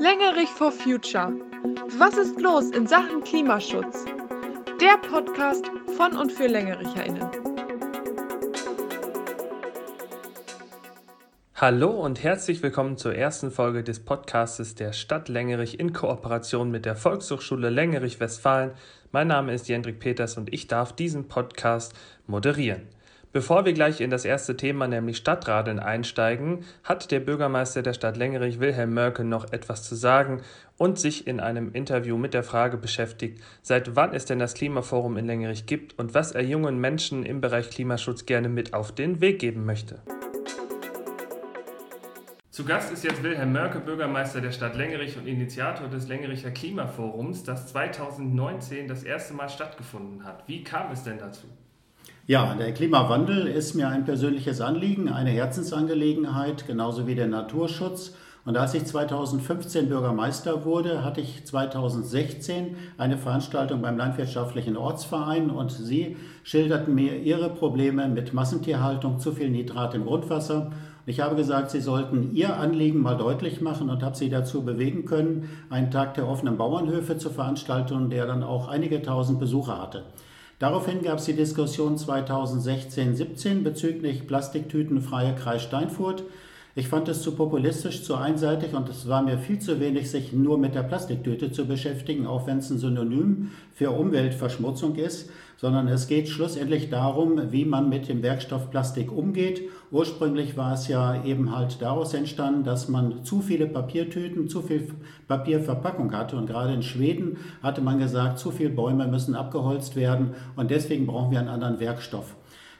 Längerich for Future. Was ist los in Sachen Klimaschutz? Der Podcast von und für LängericherInnen. Hallo und herzlich willkommen zur ersten Folge des Podcastes der Stadt Längerich in Kooperation mit der Volkshochschule Längerich Westfalen. Mein Name ist Jendrik Peters und ich darf diesen Podcast moderieren. Bevor wir gleich in das erste Thema, nämlich Stadtradeln, einsteigen, hat der Bürgermeister der Stadt Längerich, Wilhelm Mörke, noch etwas zu sagen und sich in einem Interview mit der Frage beschäftigt, seit wann es denn das Klimaforum in Längerich gibt und was er jungen Menschen im Bereich Klimaschutz gerne mit auf den Weg geben möchte. Zu Gast ist jetzt Wilhelm Mörke, Bürgermeister der Stadt Längerich und Initiator des Längericher Klimaforums, das 2019 das erste Mal stattgefunden hat. Wie kam es denn dazu? Ja, der Klimawandel ist mir ein persönliches Anliegen, eine Herzensangelegenheit, genauso wie der Naturschutz. Und als ich 2015 Bürgermeister wurde, hatte ich 2016 eine Veranstaltung beim Landwirtschaftlichen Ortsverein und Sie schilderten mir Ihre Probleme mit Massentierhaltung, zu viel Nitrat im Grundwasser. Ich habe gesagt, Sie sollten Ihr Anliegen mal deutlich machen und habe Sie dazu bewegen können, einen Tag der offenen Bauernhöfe zu veranstalten, der dann auch einige tausend Besucher hatte. Daraufhin gab es die Diskussion 2016-17 bezüglich Plastiktütenfreie Kreis Steinfurt. Ich fand es zu populistisch, zu einseitig und es war mir viel zu wenig, sich nur mit der Plastiktüte zu beschäftigen, auch wenn es ein Synonym für Umweltverschmutzung ist, sondern es geht schlussendlich darum, wie man mit dem Werkstoff Plastik umgeht. Ursprünglich war es ja eben halt daraus entstanden, dass man zu viele Papiertüten, zu viel Papierverpackung hatte und gerade in Schweden hatte man gesagt, zu viele Bäume müssen abgeholzt werden und deswegen brauchen wir einen anderen Werkstoff.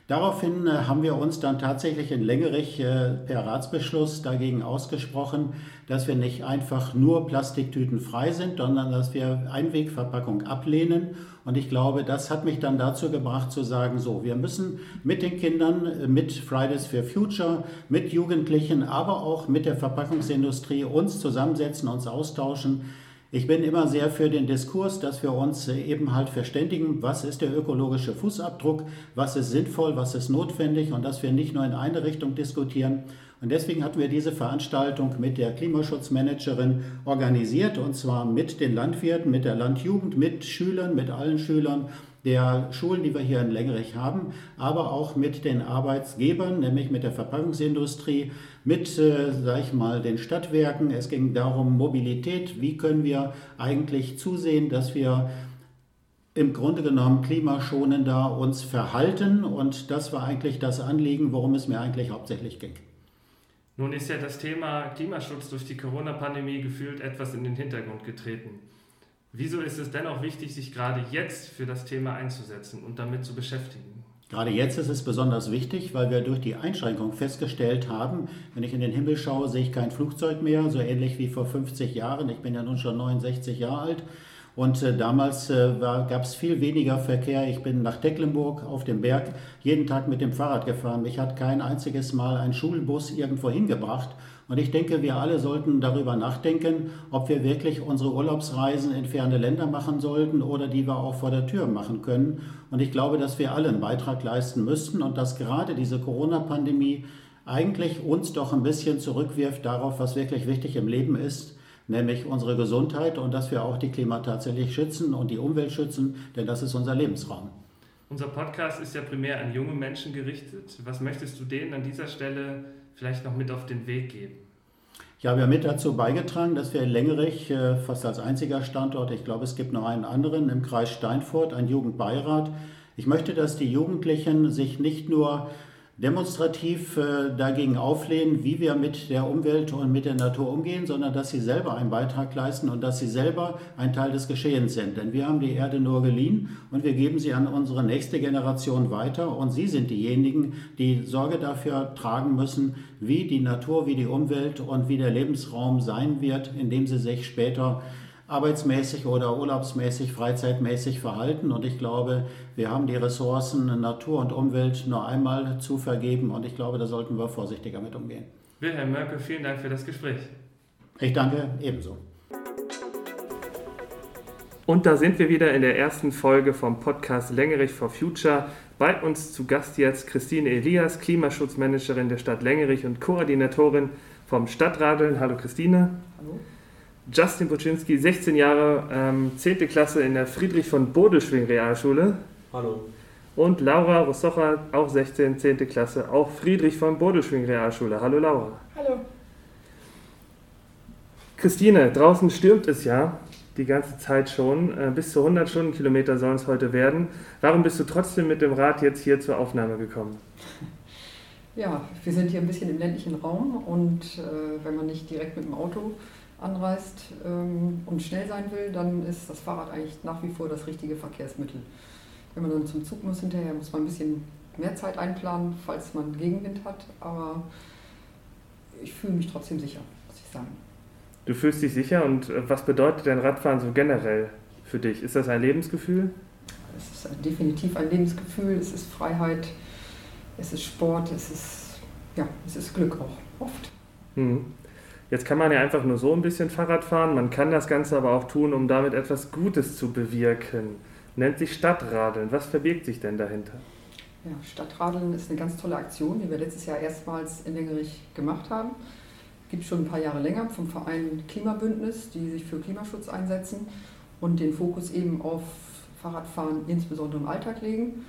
Daraufhin äh, haben wir uns dann tatsächlich in Längerich äh, per Ratsbeschluss dagegen ausgesprochen, dass wir nicht einfach nur Plastiktüten frei sind, sondern dass wir Einwegverpackung ablehnen. Und ich glaube, das hat mich dann dazu gebracht zu sagen, so, wir müssen mit den Kindern, äh, mit Fridays for Future, mit Jugendlichen, aber auch mit der Verpackungsindustrie uns zusammensetzen, uns austauschen ich bin immer sehr für den Diskurs, dass wir uns eben halt verständigen, was ist der ökologische Fußabdruck, was ist sinnvoll, was ist notwendig und dass wir nicht nur in eine Richtung diskutieren. Und deswegen hatten wir diese Veranstaltung mit der Klimaschutzmanagerin organisiert und zwar mit den Landwirten, mit der Landjugend, mit Schülern, mit allen Schülern der Schulen, die wir hier in Längerich haben, aber auch mit den Arbeitsgebern, nämlich mit der Verpackungsindustrie, mit, äh, sag ich mal, den Stadtwerken. Es ging darum, Mobilität, wie können wir eigentlich zusehen, dass wir im Grunde genommen klimaschonender uns verhalten und das war eigentlich das Anliegen, worum es mir eigentlich hauptsächlich ging. Nun ist ja das Thema Klimaschutz durch die Corona-Pandemie gefühlt etwas in den Hintergrund getreten. Wieso ist es dennoch wichtig, sich gerade jetzt für das Thema einzusetzen und damit zu beschäftigen? Gerade jetzt ist es besonders wichtig, weil wir durch die Einschränkung festgestellt haben, wenn ich in den Himmel schaue, sehe ich kein Flugzeug mehr, so ähnlich wie vor 50 Jahren. Ich bin ja nun schon 69 Jahre alt. Und äh, damals äh, gab es viel weniger Verkehr. Ich bin nach Tecklenburg auf dem Berg jeden Tag mit dem Fahrrad gefahren. Mich hat kein einziges Mal ein Schulbus irgendwo hingebracht. Und ich denke, wir alle sollten darüber nachdenken, ob wir wirklich unsere Urlaubsreisen in ferne Länder machen sollten oder die wir auch vor der Tür machen können. Und ich glaube, dass wir alle einen Beitrag leisten müssten und dass gerade diese Corona-Pandemie eigentlich uns doch ein bisschen zurückwirft darauf, was wirklich wichtig im Leben ist, nämlich unsere Gesundheit und dass wir auch die Klima tatsächlich schützen und die Umwelt schützen, denn das ist unser Lebensraum. Unser Podcast ist ja primär an junge Menschen gerichtet. Was möchtest du denen an dieser Stelle vielleicht noch mit auf den Weg geben? Ich habe ja mit dazu beigetragen, dass wir in Längerich äh, fast als einziger Standort, ich glaube es gibt noch einen anderen im Kreis Steinfurt, ein Jugendbeirat. Ich möchte, dass die Jugendlichen sich nicht nur demonstrativ äh, dagegen auflehnen, wie wir mit der Umwelt und mit der Natur umgehen, sondern dass sie selber einen Beitrag leisten und dass sie selber ein Teil des Geschehens sind. Denn wir haben die Erde nur geliehen und wir geben sie an unsere nächste Generation weiter und sie sind diejenigen, die Sorge dafür tragen müssen, wie die Natur, wie die Umwelt und wie der Lebensraum sein wird, in dem sie sich später arbeitsmäßig oder urlaubsmäßig, freizeitmäßig verhalten. Und ich glaube, wir haben die Ressourcen Natur und Umwelt nur einmal zu vergeben. Und ich glaube, da sollten wir vorsichtiger mit umgehen. Wilhelm Mörke, vielen Dank für das Gespräch. Ich danke ebenso. Und da sind wir wieder in der ersten Folge vom Podcast Längerich for Future. Bei uns zu Gast jetzt Christine Elias, Klimaschutzmanagerin der Stadt Längerich und Koordinatorin vom Stadtradeln. Hallo Christine. Hallo. Justin Poczynski, 16 Jahre, ähm, 10. Klasse in der Friedrich von Bodelschwing Realschule. Hallo. Und Laura Rossocha, auch 16, 10. Klasse, auch Friedrich von Bodelschwing Realschule. Hallo Laura. Hallo. Christine, draußen stürmt es ja die ganze Zeit schon. Äh, bis zu 100 Stundenkilometer sollen es heute werden. Warum bist du trotzdem mit dem Rad jetzt hier zur Aufnahme gekommen? Ja, wir sind hier ein bisschen im ländlichen Raum und äh, wenn man nicht direkt mit dem Auto anreist ähm, und schnell sein will, dann ist das Fahrrad eigentlich nach wie vor das richtige Verkehrsmittel. Wenn man dann zum Zug muss hinterher, muss man ein bisschen mehr Zeit einplanen, falls man Gegenwind hat, aber ich fühle mich trotzdem sicher, muss ich sagen. Du fühlst dich sicher und äh, was bedeutet denn Radfahren so generell für dich? Ist das ein Lebensgefühl? Es ist definitiv ein Lebensgefühl, es ist Freiheit, es ist Sport, es ist, ja, es ist Glück auch oft. Mhm. Jetzt kann man ja einfach nur so ein bisschen Fahrrad fahren, man kann das Ganze aber auch tun, um damit etwas Gutes zu bewirken. Nennt sich Stadtradeln. Was verbirgt sich denn dahinter? Ja, Stadtradeln ist eine ganz tolle Aktion, die wir letztes Jahr erstmals in Lengerich gemacht haben. Gibt schon ein paar Jahre länger vom Verein Klimabündnis, die sich für Klimaschutz einsetzen und den Fokus eben auf Fahrradfahren insbesondere im Alltag legen.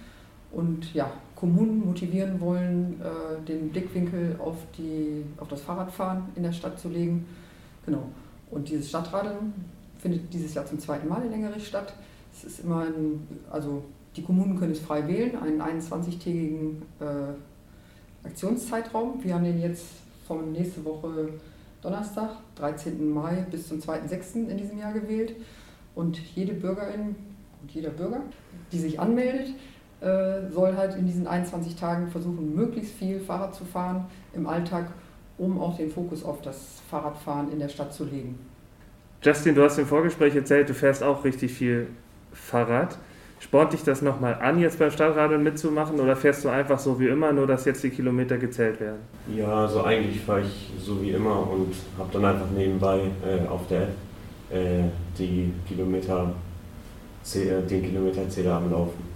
Und ja, Kommunen motivieren wollen, äh, den Blickwinkel auf, die, auf das Fahrradfahren in der Stadt zu legen. Genau. Und dieses Stadtradeln findet dieses Jahr zum zweiten Mal in Längerich statt. Es ist immer ein, also die Kommunen können es frei wählen, einen 21-tägigen äh, Aktionszeitraum. Wir haben den jetzt von nächste Woche Donnerstag, 13. Mai bis zum 2.6. in diesem Jahr gewählt. Und jede Bürgerin und jeder Bürger, die sich anmeldet, äh, soll halt in diesen 21 Tagen versuchen, möglichst viel Fahrrad zu fahren im Alltag, um auch den Fokus auf das Fahrradfahren in der Stadt zu legen. Justin, du hast im Vorgespräch erzählt, du fährst auch richtig viel Fahrrad. Spornt dich das nochmal an, jetzt beim Stadtradeln mitzumachen oder fährst du einfach so wie immer, nur dass jetzt die Kilometer gezählt werden? Ja, also eigentlich fahre ich so wie immer und habe dann einfach nebenbei äh, auf der App äh, die Kilometer, den Kilometerzähler am Laufen.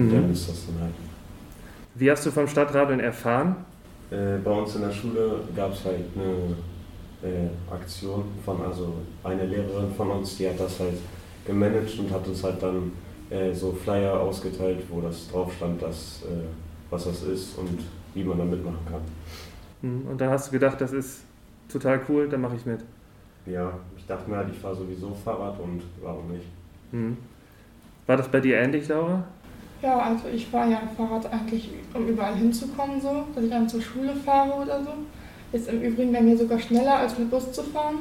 Mhm. Dann ist das dann halt. Wie hast du vom Stadtradeln erfahren? Äh, bei uns in der Schule gab es halt eine äh, Aktion von, also eine Lehrerin von uns, die hat das halt gemanagt und hat uns halt dann äh, so Flyer ausgeteilt, wo das drauf stand, dass, äh, was das ist und wie man da mitmachen kann. Mhm. Und dann hast du gedacht, das ist total cool, dann mache ich mit. Ja, ich dachte mir halt, ich fahre sowieso Fahrrad und warum nicht. Mhm. War das bei dir ähnlich, Laura? Ja, also ich fahre ja Fahrrad eigentlich, um überall hinzukommen, so, dass ich dann zur Schule fahre oder so. Ist im Übrigen bei mir sogar schneller, als mit Bus zu fahren.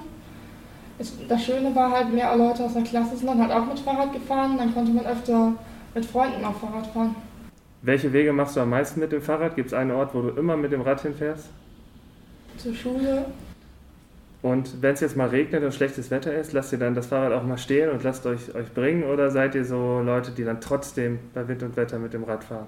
Das Schöne war halt, mehr Leute aus der Klasse sind dann halt auch mit Fahrrad gefahren, dann konnte man öfter mit Freunden auch Fahrrad fahren. Welche Wege machst du am meisten mit dem Fahrrad? Gibt es einen Ort, wo du immer mit dem Rad hinfährst? Zur Schule, und wenn es jetzt mal regnet und schlechtes Wetter ist, lasst ihr dann das Fahrrad auch mal stehen und lasst euch, euch bringen oder seid ihr so Leute, die dann trotzdem bei Wind und Wetter mit dem Rad fahren?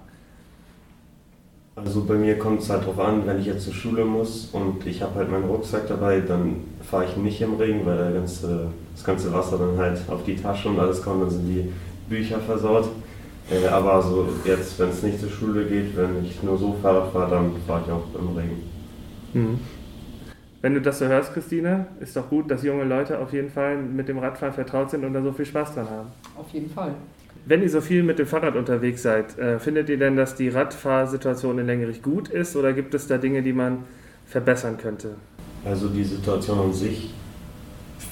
Also bei mir kommt es halt darauf an, wenn ich jetzt zur Schule muss und ich habe halt meinen Rucksack dabei, dann fahre ich nicht im Regen, weil der ganze, das ganze Wasser dann halt auf die Tasche und alles kommt, dann sind die Bücher versaut. Äh, aber so jetzt, wenn es nicht zur Schule geht, wenn ich nur so Fahrrad fahre, dann fahre ich auch im Regen. Mhm. Wenn du das so hörst, Christine, ist doch gut, dass junge Leute auf jeden Fall mit dem Radfahren vertraut sind und da so viel Spaß dran haben. Auf jeden Fall. Wenn ihr so viel mit dem Fahrrad unterwegs seid, äh, findet ihr denn, dass die Radfahrsituation in Längerich gut ist oder gibt es da Dinge, die man verbessern könnte? Also die Situation an sich,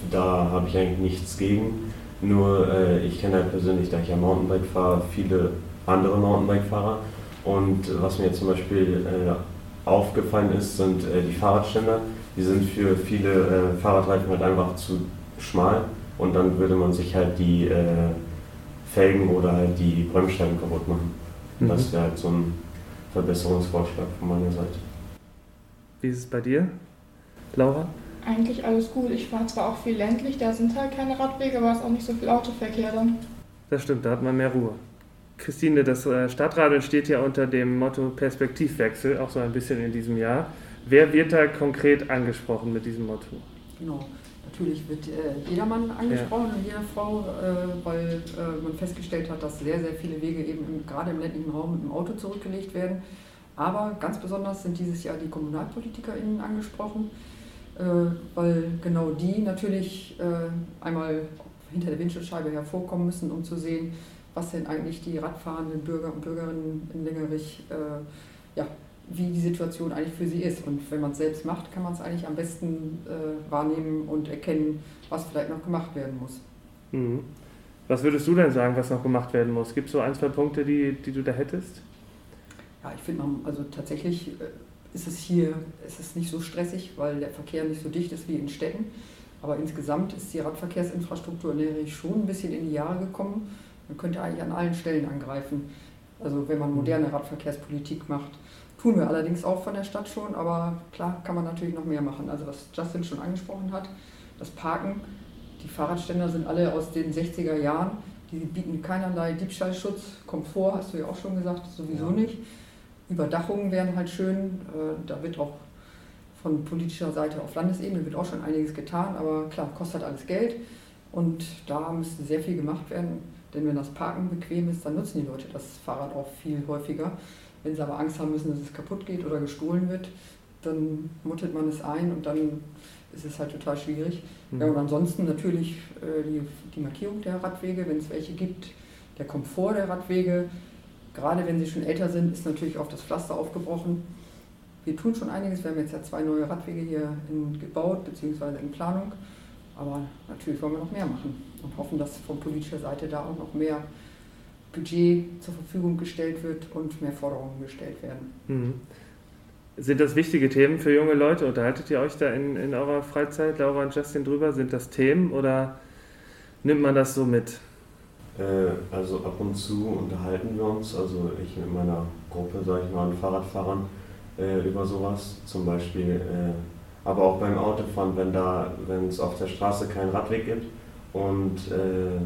da habe ich eigentlich nichts gegen. Nur äh, ich kenne halt persönlich, da ich ja Mountainbike fahre, viele andere Mountainbike-Fahrer. Und was mir zum Beispiel äh, aufgefallen ist, sind äh, die Fahrradständer die sind für viele äh, Fahrradreifen halt einfach zu schmal und dann würde man sich halt die äh, Felgen oder halt die Bremsscheiben kaputt machen. Mhm. Das wäre halt so ein Verbesserungsvorschlag von meiner Seite. Wie ist es bei dir, Laura? Eigentlich alles gut. Ich fahre zwar auch viel ländlich, da sind halt keine Radwege, aber es ist auch nicht so viel Autoverkehr dann. Das stimmt, da hat man mehr Ruhe. Christine, das äh, Stadtradeln steht ja unter dem Motto Perspektivwechsel, auch so ein bisschen in diesem Jahr. Wer wird da konkret angesprochen mit diesem Motto? Genau. Natürlich wird äh, jedermann angesprochen ja. und jede Frau, äh, weil äh, man festgestellt hat, dass sehr, sehr viele Wege eben im, gerade im ländlichen Raum mit dem Auto zurückgelegt werden. Aber ganz besonders sind dieses Jahr die KommunalpolitikerInnen angesprochen. äh, weil genau die natürlich äh, einmal hinter der Windschutzscheibe hervorkommen müssen, um zu sehen, was denn eigentlich die radfahrenden Bürger und Bürgerinnen in Längerich, äh, ja, wie die Situation eigentlich für sie ist. Und wenn man es selbst macht, kann man es eigentlich am besten äh, wahrnehmen und erkennen, was vielleicht noch gemacht werden muss. Mhm. Was würdest du denn sagen, was noch gemacht werden muss? Gibt es so ein, zwei Punkte, die, die du da hättest? Ja, ich finde, also tatsächlich äh, ist es hier ist es nicht so stressig, weil der Verkehr nicht so dicht ist wie in Städten. Aber insgesamt ist die Radverkehrsinfrastruktur in schon ein bisschen in die Jahre gekommen. Man könnte eigentlich an allen Stellen angreifen. Also wenn man moderne Radverkehrspolitik macht. Tun wir allerdings auch von der Stadt schon, aber klar kann man natürlich noch mehr machen. Also was Justin schon angesprochen hat, das Parken die Fahrradständer sind alle aus den 60er Jahren. Die bieten keinerlei Diebstahlschutz. Komfort, hast du ja auch schon gesagt, sowieso ja. nicht. Überdachungen wären halt schön. Äh, da wird auch von politischer Seite auf Landesebene wird auch schon einiges getan, aber klar, kostet alles Geld und da müsste sehr viel gemacht werden, denn wenn das Parken bequem ist, dann nutzen die Leute das Fahrrad auch viel häufiger. Wenn sie aber Angst haben müssen, dass es kaputt geht oder gestohlen wird, dann muttelt man es ein und dann ist es halt total schwierig. Mhm. Ja, und ansonsten natürlich äh, die, die Markierung der Radwege, wenn es welche gibt, der Komfort der Radwege. Gerade wenn sie schon älter sind, ist natürlich auch das Pflaster aufgebrochen. Wir tun schon einiges. Wir haben jetzt ja zwei neue Radwege hier in, gebaut, beziehungsweise in Planung. Aber natürlich wollen wir noch mehr machen und hoffen, dass von politischer Seite da auch noch mehr Budget zur Verfügung gestellt wird und mehr Forderungen gestellt werden. Mhm. Sind das wichtige Themen für junge Leute? Unterhaltet ihr euch da in, in eurer Freizeit, Laura und Justin, drüber? Sind das Themen oder nimmt man das so mit? Äh, also ab und zu unterhalten wir uns, also ich mit meiner Gruppe, sage ich mal, an Fahrradfahrern äh, über sowas. Zum Beispiel, äh, aber auch beim Autofahren, wenn da, wenn es auf der Straße keinen Radweg gibt und äh,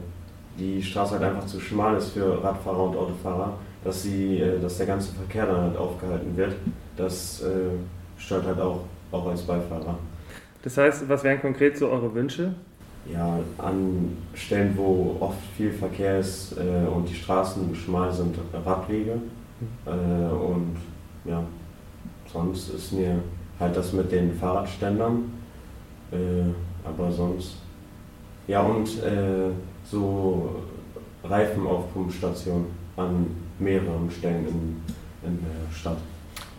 die Straße halt einfach zu schmal ist für Radfahrer und Autofahrer, dass, sie, äh, dass der ganze Verkehr dann halt aufgehalten wird das äh, stört halt auch, auch als Beifahrer. Das heißt, was wären konkret so eure Wünsche? Ja, an Stellen, wo oft viel Verkehr ist äh, und die Straßen schmal sind, Radwege. Äh, und ja, sonst ist mir halt das mit den Fahrradständern. Äh, aber sonst. Ja, und äh, so Reifen auf Pumpstationen an mehreren Stellen in, in der Stadt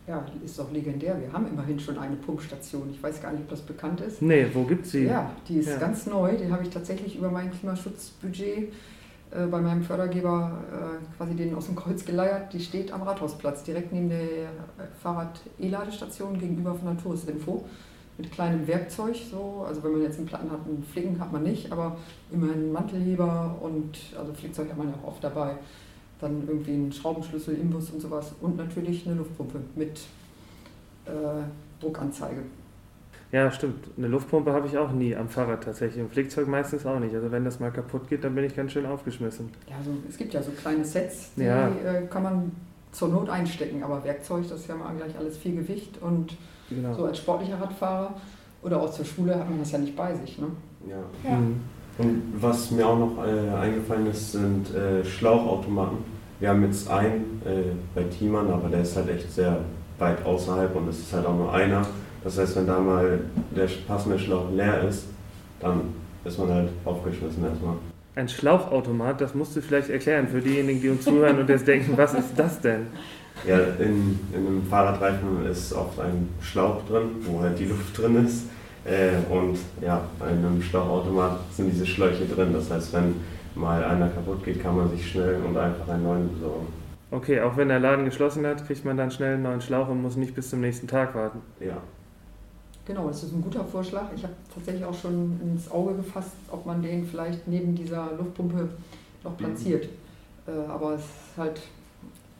ja, ist doch legendär. Wir haben immerhin schon eine Pumpstation. Ich weiß gar nicht, ob das bekannt ist. Nee, wo gibt es sie? Ja, die ist ja. ganz neu. Die habe ich tatsächlich über mein Klimaschutzbudget äh, bei meinem Fördergeber äh, quasi den aus dem Kreuz geleiert. Die steht am Rathausplatz, direkt neben der äh, Fahrrad-E-Ladestation gegenüber von der Touristinfo. Mit kleinem Werkzeug, so. Also wenn man jetzt einen Platten hat, einen Flicken hat man nicht, aber immerhin einen Mantelheber und also Flickzeug hat man ja auch oft dabei dann irgendwie einen Schraubenschlüssel, Imbus und sowas und natürlich eine Luftpumpe mit äh, Druckanzeige. Ja, stimmt. Eine Luftpumpe habe ich auch nie am Fahrrad tatsächlich. Im Flickzeug meistens auch nicht. Also wenn das mal kaputt geht, dann bin ich ganz schön aufgeschmissen. Ja, so, es gibt ja so kleine Sets, die ja. äh, kann man zur Not einstecken. Aber Werkzeug, das ist ja mal gleich alles viel Gewicht. Und genau. so als sportlicher Radfahrer oder auch zur Schule hat man das ja nicht bei sich. Ne? Ja. ja. Mhm. Und was mir auch noch äh, eingefallen ist, sind äh, Schlauchautomaten. Wir haben jetzt einen äh, bei Thiemann, aber der ist halt echt sehr weit außerhalb und es ist halt auch nur einer. Das heißt, wenn da mal der passende Schlauch leer ist, dann ist man halt aufgeschmissen erstmal. Ein Schlauchautomat, das musst du vielleicht erklären für diejenigen, die uns zuhören und jetzt denken, was ist das denn? Ja, in, in einem Fahrradreifen ist oft ein Schlauch drin, wo halt die Luft drin ist. Äh, und ja, in einem Schlauchautomat sind diese Schläuche drin. Das heißt, wenn mal einer kaputt geht, kann man sich schnell und einfach einen neuen besorgen. Okay, auch wenn der Laden geschlossen hat, kriegt man dann schnell einen neuen Schlauch und muss nicht bis zum nächsten Tag warten. Ja. Genau, das ist ein guter Vorschlag. Ich habe tatsächlich auch schon ins Auge gefasst, ob man den vielleicht neben dieser Luftpumpe noch platziert. Mhm. aber es halt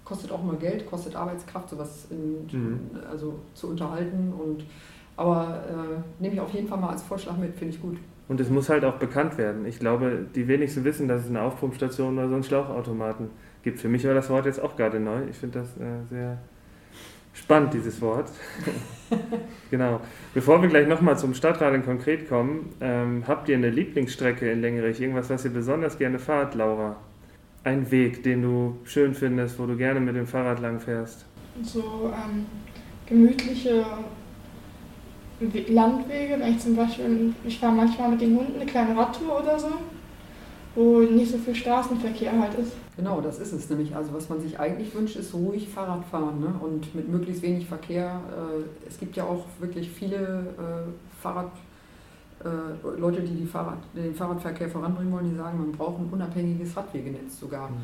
kostet auch immer Geld, kostet Arbeitskraft, sowas in, mhm. also zu unterhalten und aber äh, nehme ich auf jeden Fall mal als Vorschlag mit, finde ich gut. Und es muss halt auch bekannt werden. Ich glaube, die wenigsten wissen, dass es eine Aufpumpstation oder so einen Schlauchautomaten gibt. Für mich war das Wort jetzt auch gerade neu. Ich finde das äh, sehr spannend, dieses Wort. genau. Bevor wir gleich nochmal zum Stadtradeln konkret kommen, ähm, habt ihr eine Lieblingsstrecke in Längerich? Irgendwas, was ihr besonders gerne fahrt, Laura? Ein Weg, den du schön findest, wo du gerne mit dem Fahrrad lang fährst? So ähm, gemütliche Landwege, wenn ich zum Beispiel, ich fahre manchmal mit den Hunden eine kleine Radtour oder so, wo nicht so viel Straßenverkehr halt ist. Genau, das ist es nämlich. Also was man sich eigentlich wünscht, ist ruhig Fahrradfahren ne? und mit möglichst wenig Verkehr. Äh, es gibt ja auch wirklich viele äh, Fahrrad, äh, Leute, die, die Fahrrad, den Fahrradverkehr voranbringen wollen, die sagen, man braucht ein unabhängiges Radwegenetz sogar. Mhm.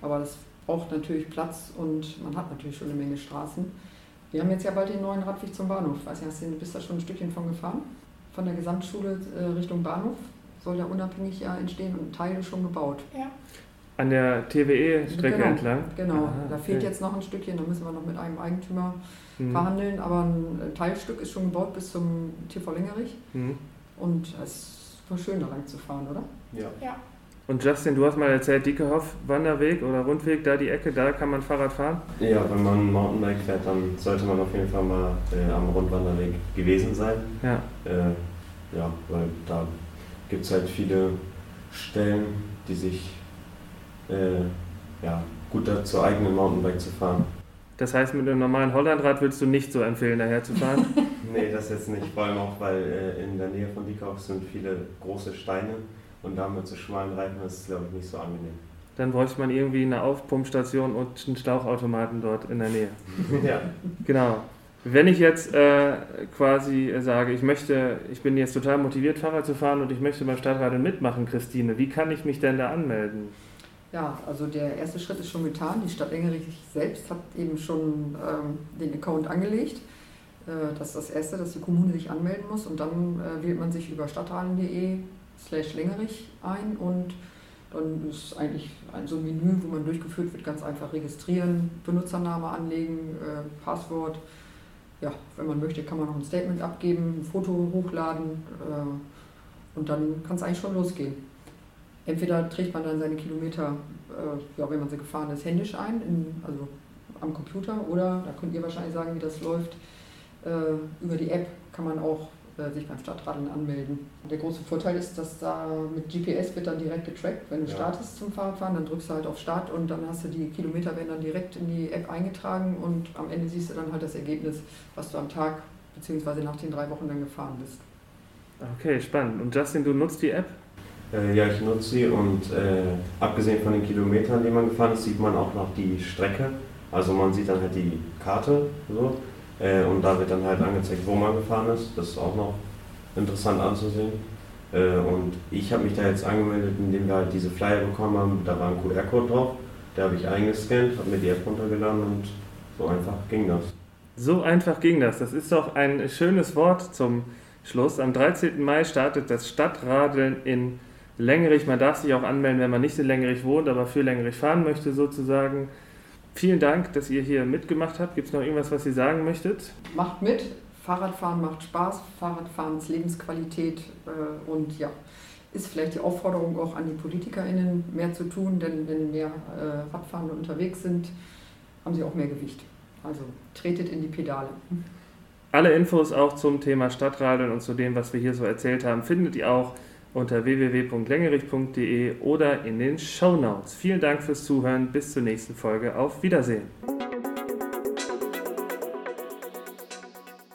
Aber das braucht natürlich Platz und man hat natürlich schon eine Menge Straßen. Wir haben jetzt ja bald den neuen Radweg zum Bahnhof. Ich weiß nicht, du bist da schon ein Stückchen von gefahren? Von der Gesamtschule Richtung Bahnhof soll ja unabhängig ja entstehen und ein Teil ist schon gebaut. Ja. An der TWE-Strecke genau, entlang? Genau, ah, da fehlt jetzt noch ein Stückchen, da müssen wir noch mit einem Eigentümer mhm. verhandeln, aber ein Teilstück ist schon gebaut bis zum TV Längerich. Mhm. Und es war schön, da lang zu fahren, oder? Ja. ja. Und Justin, du hast mal erzählt, Diekehoff, Wanderweg oder Rundweg, da die Ecke, da kann man Fahrrad fahren? Ja, wenn man Mountainbike fährt, dann sollte man auf jeden Fall mal äh, am Rundwanderweg gewesen sein. Ja. Äh, ja, weil da gibt es halt viele Stellen, die sich äh, ja, gut dazu eignen, Mountainbike zu fahren. Das heißt, mit einem normalen Hollandrad würdest du nicht so empfehlen, daher zu fahren? nee, das jetzt nicht. Vor allem auch, weil äh, in der Nähe von Diekow sind viele große Steine und damit zu schmalen Reifen ist, glaube ich, nicht so angenehm. Dann bräuchte man irgendwie eine Aufpumpstation und einen Schlauchautomaten dort in der Nähe. ja. Genau. Wenn ich jetzt äh, quasi sage, ich möchte, ich bin jetzt total motiviert, Fahrrad zu fahren und ich möchte beim Stadtrat mitmachen, Christine, wie kann ich mich denn da anmelden? Ja, also der erste Schritt ist schon getan. Die Stadt Engerich selbst hat eben schon ähm, den Account angelegt. Äh, das ist das Erste, dass die Kommune sich anmelden muss und dann äh, wählt man sich über stadtrahlen.de slash Längerich ein und dann ist eigentlich ein, so ein Menü, wo man durchgeführt wird, ganz einfach registrieren, Benutzername anlegen, äh, Passwort. Ja, wenn man möchte, kann man noch ein Statement abgeben, ein Foto hochladen äh, und dann kann es eigentlich schon losgehen. Entweder trägt man dann seine Kilometer, äh, ja, wenn man sie gefahren ist, händisch ein, in, also am Computer, oder, da könnt ihr wahrscheinlich sagen, wie das läuft, äh, über die App kann man auch sich beim Stadtradeln anmelden. Der große Vorteil ist, dass da mit GPS wird dann direkt getrackt. Wenn du ja. startest zum Fahrradfahren, dann drückst du halt auf Start und dann hast du die Kilometer werden dann direkt in die App eingetragen und am Ende siehst du dann halt das Ergebnis, was du am Tag bzw. nach den drei Wochen dann gefahren bist. Okay, spannend. Und Justin, du nutzt die App? Äh, ja, ich nutze sie und äh, abgesehen von den Kilometern, die man gefahren ist, sieht man auch noch die Strecke. Also man sieht dann halt die Karte so äh, und da wird dann halt angezeigt, wo man gefahren ist. Das ist auch noch interessant anzusehen. Äh, und ich habe mich da jetzt angemeldet, indem wir halt diese Flyer bekommen haben. Da war ein QR-Code drauf, der habe ich eingescannt, habe mir die App runtergeladen und so einfach ging das. So einfach ging das. Das ist doch ein schönes Wort zum Schluss. Am 13. Mai startet das Stadtradeln in Längerich. Man darf sich auch anmelden, wenn man nicht in Längerich wohnt, aber für Längerich fahren möchte sozusagen. Vielen Dank, dass ihr hier mitgemacht habt. Gibt es noch irgendwas, was ihr sagen möchtet? Macht mit. Fahrradfahren macht Spaß. Fahrradfahren ist Lebensqualität. Äh, und ja, ist vielleicht die Aufforderung auch an die PolitikerInnen, mehr zu tun, denn wenn mehr äh, Radfahrende unterwegs sind, haben sie auch mehr Gewicht. Also tretet in die Pedale. Alle Infos auch zum Thema Stadtradeln und zu dem, was wir hier so erzählt haben, findet ihr auch unter www.längerich.de oder in den Show Notes. Vielen Dank fürs Zuhören. Bis zur nächsten Folge. Auf Wiedersehen.